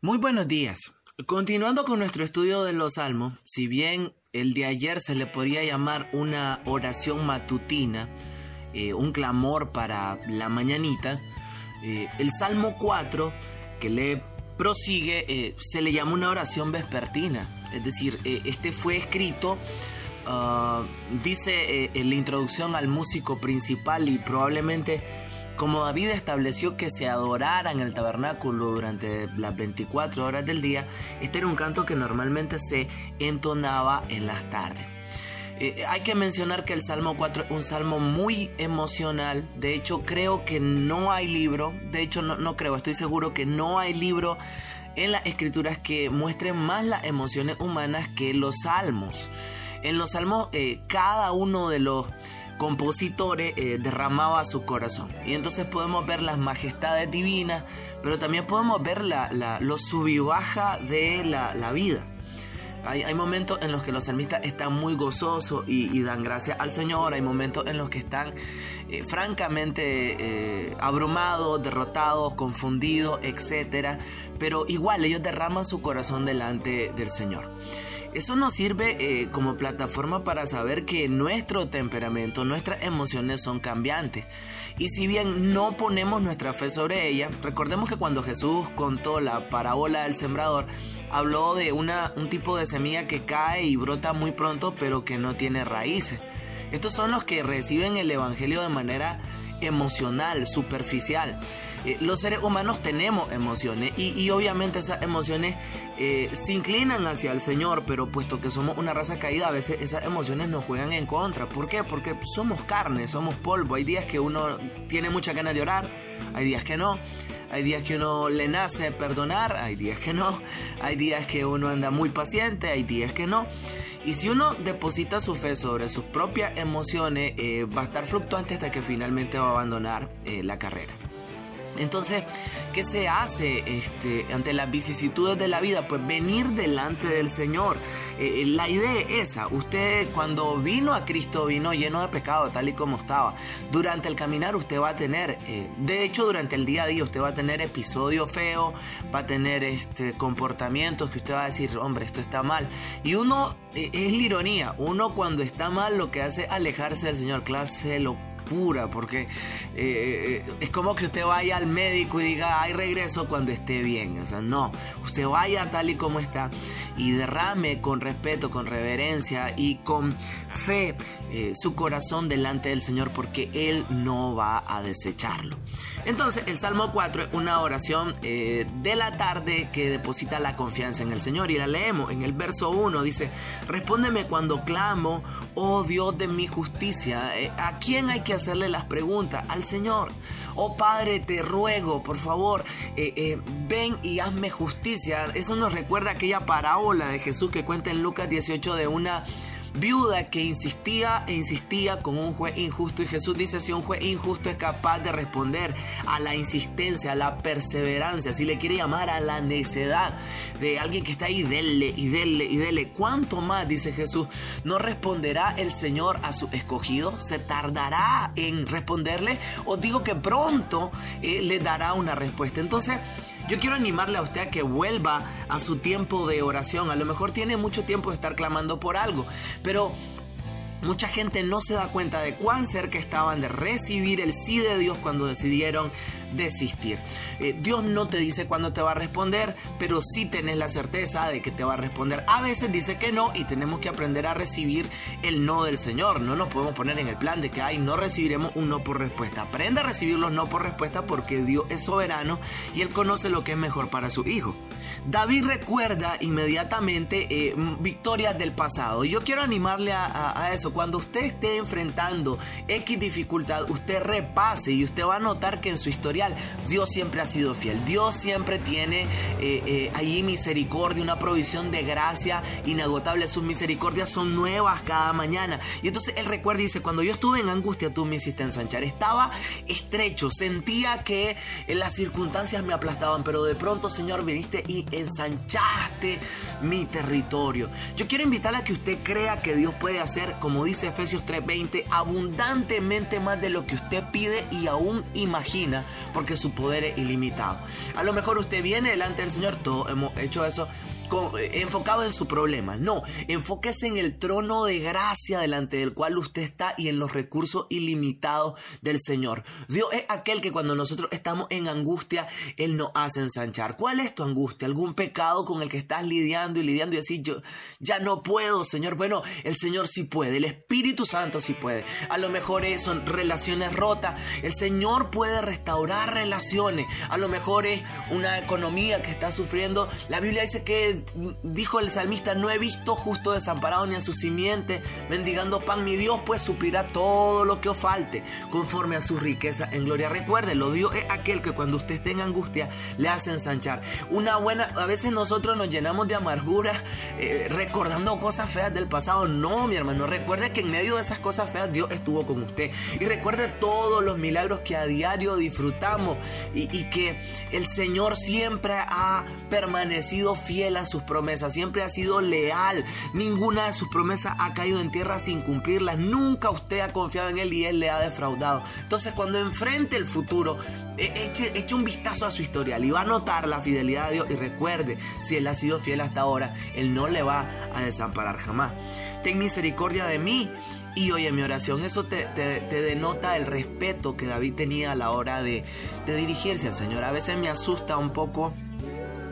Muy buenos días. Continuando con nuestro estudio de los salmos, si bien el de ayer se le podría llamar una oración matutina, eh, un clamor para la mañanita, eh, el Salmo 4, que le prosigue, eh, se le llama una oración vespertina. Es decir, este fue escrito, ah, dice en la introducción al músico principal y probablemente como David estableció que se adorara en el tabernáculo durante las 24 horas del día, este era un canto que normalmente se entonaba en las tardes. Eh, hay que mencionar que el Salmo 4 es un salmo muy emocional. De hecho, creo que no hay libro. De hecho, no, no creo, estoy seguro que no hay libro en las escrituras que muestren más las emociones humanas que los salmos. En los salmos, eh, cada uno de los compositores eh, derramaba su corazón. Y entonces podemos ver las majestades divinas, pero también podemos ver la, lo sub y baja de la, vida. Hay, momentos en los que los salmistas están muy gozosos y, dan gracias al Señor. Hay momentos en los que están eh, francamente abrumados, derrotados, confundidos, etc. Pero igual ellos derraman su corazón delante del Señor. Eso nos sirve eh, como plataforma para saber que nuestro temperamento, nuestras emociones son cambiantes. Y si bien no ponemos nuestra fe sobre ellas, recordemos que cuando Jesús contó la parábola del sembrador, habló de una, un tipo de semilla que cae y brota muy pronto, pero que no tiene raíces. Estos son los que reciben el Evangelio de manera emocional, superficial. Eh, los seres humanos tenemos emociones y, obviamente esas emociones eh, se inclinan hacia el Señor, pero puesto que somos una raza caída, a veces esas emociones nos juegan en contra. ¿Por qué? Porque somos carne, somos polvo. Hay días que uno tiene mucha ganas de orar, hay días que no. Hay días que uno le nace perdonar, hay días que no. Hay días que uno anda muy paciente, hay días que no. Y si uno deposita su fe sobre sus propias emociones, eh, va a estar fluctuante hasta que finalmente va a abandonar la carrera. Entonces, ¿qué se hace este, ante las vicisitudes de la vida? Pues venir delante del Señor. Eh, eh, la idea es esa. Usted cuando vino a Cristo vino lleno de pecado, tal y como estaba. Durante el caminar usted va a tener, eh, de hecho durante el día a día usted va a tener episodios feos, va a tener este, comportamientos que usted va a decir, hombre, esto está mal. Y uno, es la ironía, uno cuando está mal lo que hace es alejarse del Señor, clase lo pura, porque eh, eh, es como que usted vaya al médico y diga, hay regreso cuando esté bien. O sea, no, usted vaya tal y como está y derrame con respeto, con reverencia y con fe eh, su corazón delante del Señor porque Él no va a desecharlo. Entonces, el Salmo 4 es una oración de la tarde que deposita la confianza en el Señor y la leemos en el verso 1, dice, respóndeme cuando clamo, oh Dios de mi justicia, ¿a quién hay que hacerle las preguntas al Señor. Oh Padre, te ruego, por favor, eh, eh, ven y hazme justicia. Eso nos recuerda aquella parábola de Jesús que cuenta en Lucas 18 de una viuda que insistía e insistía con un juez injusto y Jesús dice si un juez injusto es capaz de responder a la insistencia, a la perseverancia, si le quiere llamar a la necedad de alguien que está ahí, dele y dele y dele, ¿cuánto más, dice Jesús, no responderá el Señor a su escogido? ¿Se tardará en responderle? Os digo que pronto eh, le dará una respuesta. Entonces, yo quiero animarle a usted a que vuelva a su tiempo de oración. A lo mejor tiene mucho tiempo de estar clamando por algo, pero Mucha gente no se da cuenta de cuán cerca estaban de recibir el sí de Dios cuando decidieron desistir. Eh, Dios no te dice cuándo te va a responder, pero sí tenés la certeza de que te va a responder. A veces dice que no y tenemos que aprender a recibir el no del Señor. No nos podemos poner en el plan de que ay, no recibiremos un no por respuesta. Aprende a recibir los no por respuesta porque Dios es soberano y Él conoce lo que es mejor para su hijo. David recuerda inmediatamente eh, victorias del pasado. Y yo quiero animarle a, eso. Cuando usted esté enfrentando X dificultad, usted repase y usted va a notar que en su historial Dios siempre ha sido fiel. Dios siempre tiene eh, eh, allí misericordia, una provisión de gracia inagotable. Sus misericordias son nuevas cada mañana. Y entonces él recuerda y dice, cuando yo estuve en angustia, tú me hiciste ensanchar. Estaba estrecho, sentía que las circunstancias me aplastaban, pero de pronto, Señor, viniste y ensanchaste mi territorio. Yo quiero invitarle a que usted crea que Dios puede hacer, como dice Efesios 3:20, abundantemente más de lo que usted pide y aún imagina, porque su poder es ilimitado. A lo mejor usted viene delante del Señor, todos hemos hecho eso, eh, enfocado en su problema. No, enfóquese en el trono de gracia delante del cual usted está y en los recursos ilimitados del Señor. Dios es aquel que cuando nosotros estamos en angustia, Él nos hace ensanchar. ¿Cuál es tu angustia? ¿Algún pecado con el que estás lidiando y lidiando y decir, yo ya no puedo, Señor? Bueno, el Señor sí puede, el Espíritu Santo sí puede. A lo mejor son relaciones rotas. El Señor puede restaurar relaciones. A lo mejor es una economía que está sufriendo. La Biblia dice que dijo el salmista, no he visto justo desamparado ni a su simiente, mendigando pan, mi Dios pues suplirá todo lo que os falte, conforme a su riqueza en gloria. Recuerde, lo Dios es aquel que cuando usted en angustia le hace ensanchar. Una buena, a veces nosotros nos llenamos de amargura eh, recordando cosas feas del pasado. No, mi hermano, recuerde que en medio de esas cosas feas Dios estuvo con usted. Y recuerde todos los milagros que a diario disfrutamos y, y que el Señor siempre ha permanecido fiel a sus promesas, siempre ha sido leal. Ninguna de sus promesas ha caído en tierra sin cumplirlas. Nunca usted ha confiado en Él y Él le ha defraudado. Entonces cuando enfrente el futuro, e-, eche, eche un vistazo a su historial y va a notar la fidelidad de Dios. Y recuerde, si Él ha sido fiel hasta ahora, Él no le va a desamparar jamás. Ten misericordia de mí y oye mi oración. Eso te, denota el respeto que David tenía a la hora de, de dirigirse al Señor. A veces me asusta un poco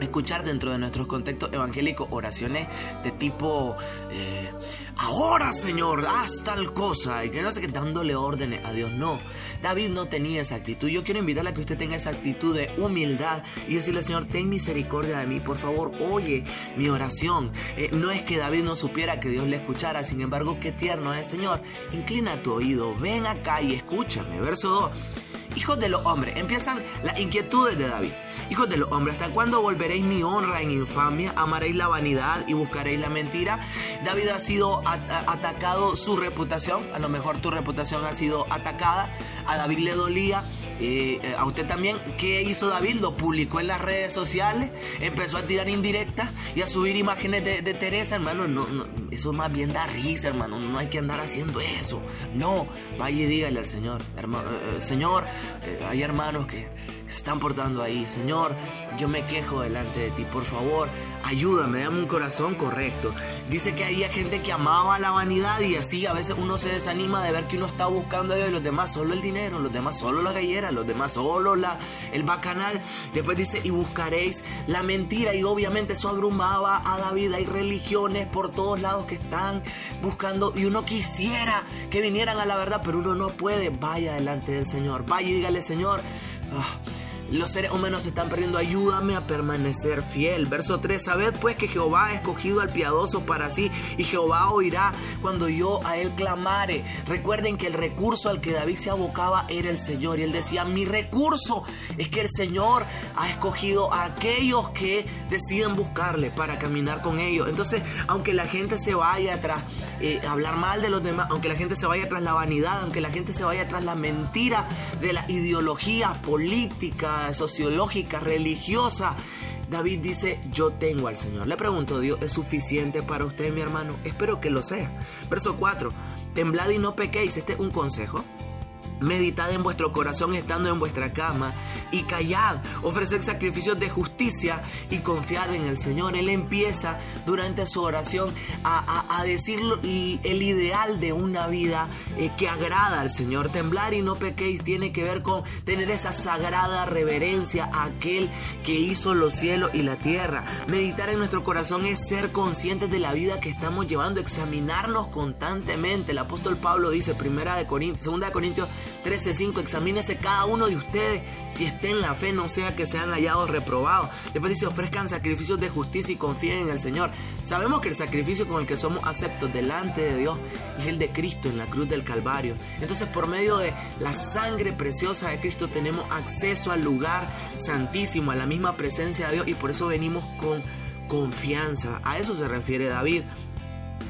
escuchar dentro de nuestros contextos evangélicos oraciones de tipo eh, ahora Señor haz tal cosa y que no sé qué dándole órdenes a Dios. No David no tenía esa actitud. Yo quiero invitarle a que usted tenga esa actitud de humildad y decirle Señor ten misericordia de mí por favor oye mi oración eh, no es que David no supiera que Dios le escuchara sin embargo qué tierno es Señor inclina tu oído ven acá y escúchame verso 2 Hijos de los hombres, empiezan las inquietudes de David. Hijos de los hombres, ¿hasta cuándo volveréis mi honra en infamia? ¿Amaréis la vanidad y buscaréis la mentira? David ha sido atacado su reputación, a lo mejor tu reputación ha sido atacada, a David le dolía, eh, eh, a usted también, ¿qué hizo David? Lo publicó en las redes sociales, empezó a tirar indirectas y a subir imágenes de, Teresa, hermano. No, eso más bien da risa, hermano. No hay que andar haciendo eso. No, vaya y dígale al Señor, hermano, eh, Señor, hay hermanos que se están portando ahí. Señor, yo me quejo delante de ti, por favor, ayúdame, dame un corazón correcto. Dice que había gente que amaba la vanidad y así a veces uno se desanima de ver que uno está buscando a Dios y los demás solo el dinero, los demás solo la gallera, los demás solo la, el bacanal. Después dice, y buscaréis la mentira y obviamente eso abrumaba a David. Hay religiones por todos lados que están buscando y uno quisiera que vinieran a la verdad, pero uno no puede. Vaya delante del Señor, vaya y dígale, Señor. Ah, los seres humanos están perdiendo, ayúdame a permanecer fiel. Verso 3, sabed pues que Jehová ha escogido al piadoso para sí y Jehová oirá cuando yo a él clamare. Recuerden que el recurso al que David se abocaba era el Señor y él decía, mi recurso es que el Señor ha escogido a aquellos que deciden buscarle para caminar con ellos. Entonces, aunque la gente se vaya atrás, eh, hablar mal de los demás, aunque la gente se vaya tras la vanidad, aunque la gente se vaya tras la mentira de la ideología política, sociológica, religiosa. David dice, yo tengo al Señor. Le pregunto, ¿Dios es suficiente para usted, mi hermano? Espero que lo sea. Verso 4, temblad y no pequéis. Este es un consejo. Meditad en vuestro corazón estando en vuestra cama y callad, ofreced sacrificios de justicia y confiad en el Señor. Él empieza durante su oración a, decir el ideal de una vida eh, que agrada al Señor. Temblar y no pequéis tiene que ver con tener esa sagrada reverencia a aquel que hizo los cielos y la tierra. Meditar en nuestro corazón es ser conscientes de la vida que estamos llevando, examinarnos constantemente. El apóstol Pablo dice, primera de Corintios, segunda de Corintios 13:5, examínese cada uno de ustedes si está en la fe, no sea que sean hallados reprobados. Después dice, ofrezcan sacrificios de justicia y confíen en el Señor. Sabemos que el sacrificio con el que somos aceptos delante de Dios es el de Cristo en la cruz del Calvario. Entonces, por medio de la sangre preciosa de Cristo tenemos acceso al lugar santísimo, a la misma presencia de Dios y por eso venimos con confianza. A eso se refiere David.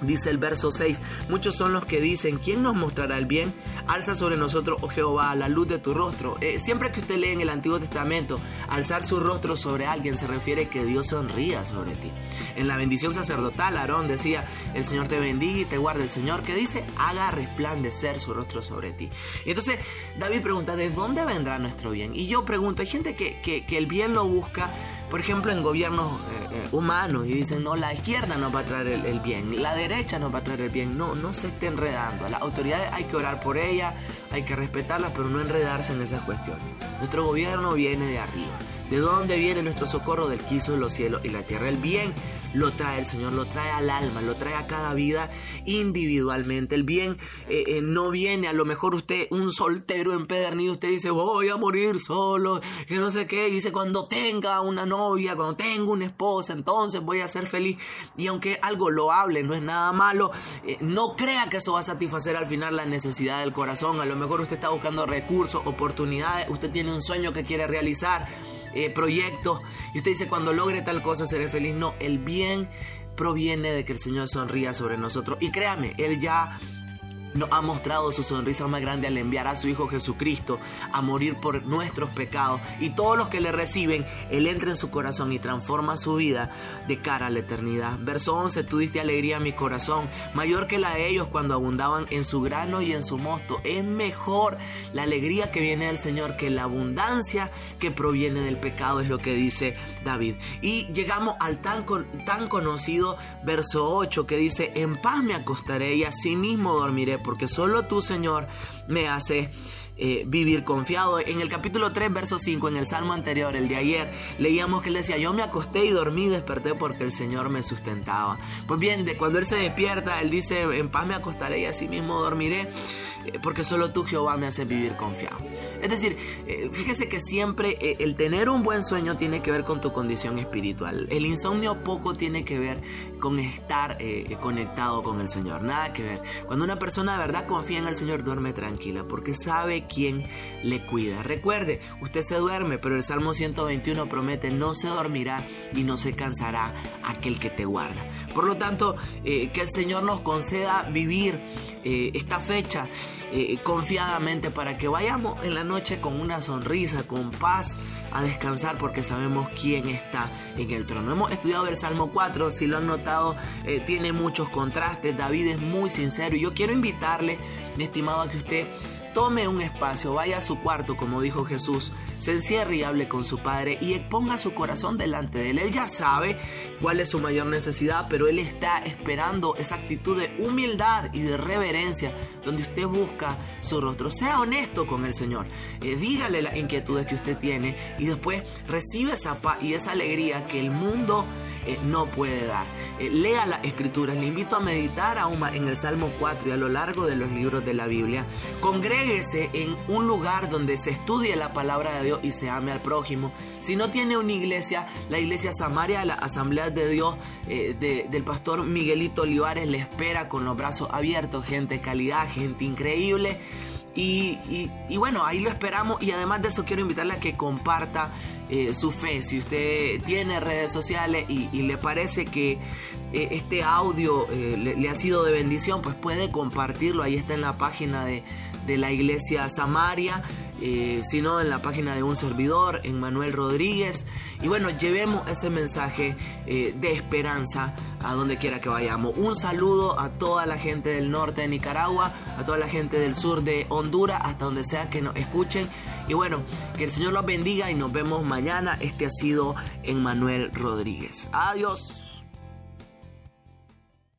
Dice el verso 6, muchos son los que dicen, ¿quién nos mostrará el bien? Alza sobre nosotros, oh Jehová, la luz de tu rostro. Eh, siempre que usted lee en el Antiguo Testamento, alzar su rostro sobre alguien se refiere que Dios sonría sobre ti. En la bendición sacerdotal, Aarón decía, el Señor te bendiga y te guarde. El Señor que dice, haga resplandecer su rostro sobre ti. Y entonces David pregunta, ¿de dónde vendrá nuestro bien? Y yo pregunto, hay gente que, que el bien lo busca por ejemplo, en gobiernos eh, humanos y dicen, no, la izquierda nos va a traer el, bien, la derecha nos va a traer el bien. No, no se esté enredando. Las autoridades hay que orar por ellas, hay que respetarlas, pero no enredarse en esas cuestiones. Nuestro gobierno viene de arriba. ¿De dónde viene nuestro socorro? Del quiso de los cielos y la tierra. El bien lo trae el Señor, lo trae al alma, lo trae a cada vida individualmente. El bien eh, eh, no viene, a lo mejor usted, un soltero empedernido, usted dice, voy a morir solo, que no sé qué, dice, cuando tenga una novia, cuando tenga una esposa, entonces voy a ser feliz. Y aunque algo lo hable, no es nada malo, eh, no crea que eso va a satisfacer al final la necesidad del corazón. A lo mejor usted está buscando recursos, oportunidades, usted tiene un sueño que quiere realizar eh, proyectos y usted dice cuando logre tal cosa seré feliz. No, el bien proviene de que el Señor sonría sobre nosotros. Y créame, Él ya nos ha mostrado su sonrisa más grande al enviar a su Hijo Jesucristo a morir por nuestros pecados. Y todos los que le reciben, Él entra en su corazón y transforma su vida de cara a la eternidad. Verso 11, tú diste alegría a mi corazón, mayor que la de ellos cuando abundaban en su grano y en su mosto. Es mejor la alegría que viene del Señor que la abundancia que proviene del pecado, es lo que dice David. Y llegamos al tan, tan conocido verso 8 que dice, en paz me acostaré y así mismo dormiré porque solo tú, Señor, me haces eh, vivir confiado. En el capítulo 3, verso 5, en el salmo anterior, el de ayer, leíamos que él decía, yo me acosté y dormí desperté porque el Señor me sustentaba. Pues bien, de cuando él se despierta, él dice, en paz me acostaré y así mismo dormiré, eh, porque solo tú, Jehová, me haces vivir confiado. Es decir, eh, fíjese que siempre el tener un buen sueño tiene que ver con tu condición espiritual. El insomnio poco tiene que ver con estar conectado con el Señor, nada que ver. Cuando una persona de verdad confía en el Señor, duerme tranquila, porque sabe quien le cuida. Recuerde, usted se duerme, pero el Salmo 121 promete, no se dormirá y no se cansará aquel que te guarda. Por lo tanto, eh, que el Señor nos conceda vivir eh, esta fecha eh, confiadamente para que vayamos en la noche con una sonrisa, con paz a descansar porque sabemos quién está en el trono. Hemos estudiado el Salmo 4, si lo han notado, tiene muchos contrastes, David es muy sincero y yo quiero invitarle, mi estimado, a que usted tome un espacio, vaya a su cuarto, como dijo Jesús, se encierre y hable con su Padre y ponga su corazón delante de Él. Él ya sabe cuál es su mayor necesidad, pero Él está esperando esa actitud de humildad y de reverencia, donde usted busca su rostro. Sea honesto con el Señor, eh, dígale las inquietudes que usted tiene y después recibe esa paz y esa alegría que el mundo eh, no puede dar. Eh, lea las escrituras, le invito a meditar aún en el Salmo 4 y a lo largo de los libros de la Biblia. Congréguese en un lugar donde se estudie la palabra de Dios y se ame al prójimo. Si no tiene una iglesia, la iglesia Samaria, la Asamblea de Dios eh, del pastor Miguelito Olivares le espera con los brazos abiertos, gente calidad, gente increíble. Y, bueno, ahí lo esperamos y además de eso quiero invitarle a que comparta eh, su fe. Si usted tiene redes sociales y, le parece que eh, este audio eh, le, ha sido de bendición, pues puede compartirlo. Ahí está en la página de la iglesia Samaria. Eh, sino en la página de un servidor, en Manuel Rodríguez. Y bueno, llevemos ese mensaje eh, de esperanza a donde quiera que vayamos. Un saludo a toda la gente del norte de Nicaragua, a toda la gente del sur de Honduras, hasta donde sea que nos escuchen. Y bueno, que el Señor los bendiga y nos vemos mañana. Este ha sido en Manuel Rodríguez. Adiós.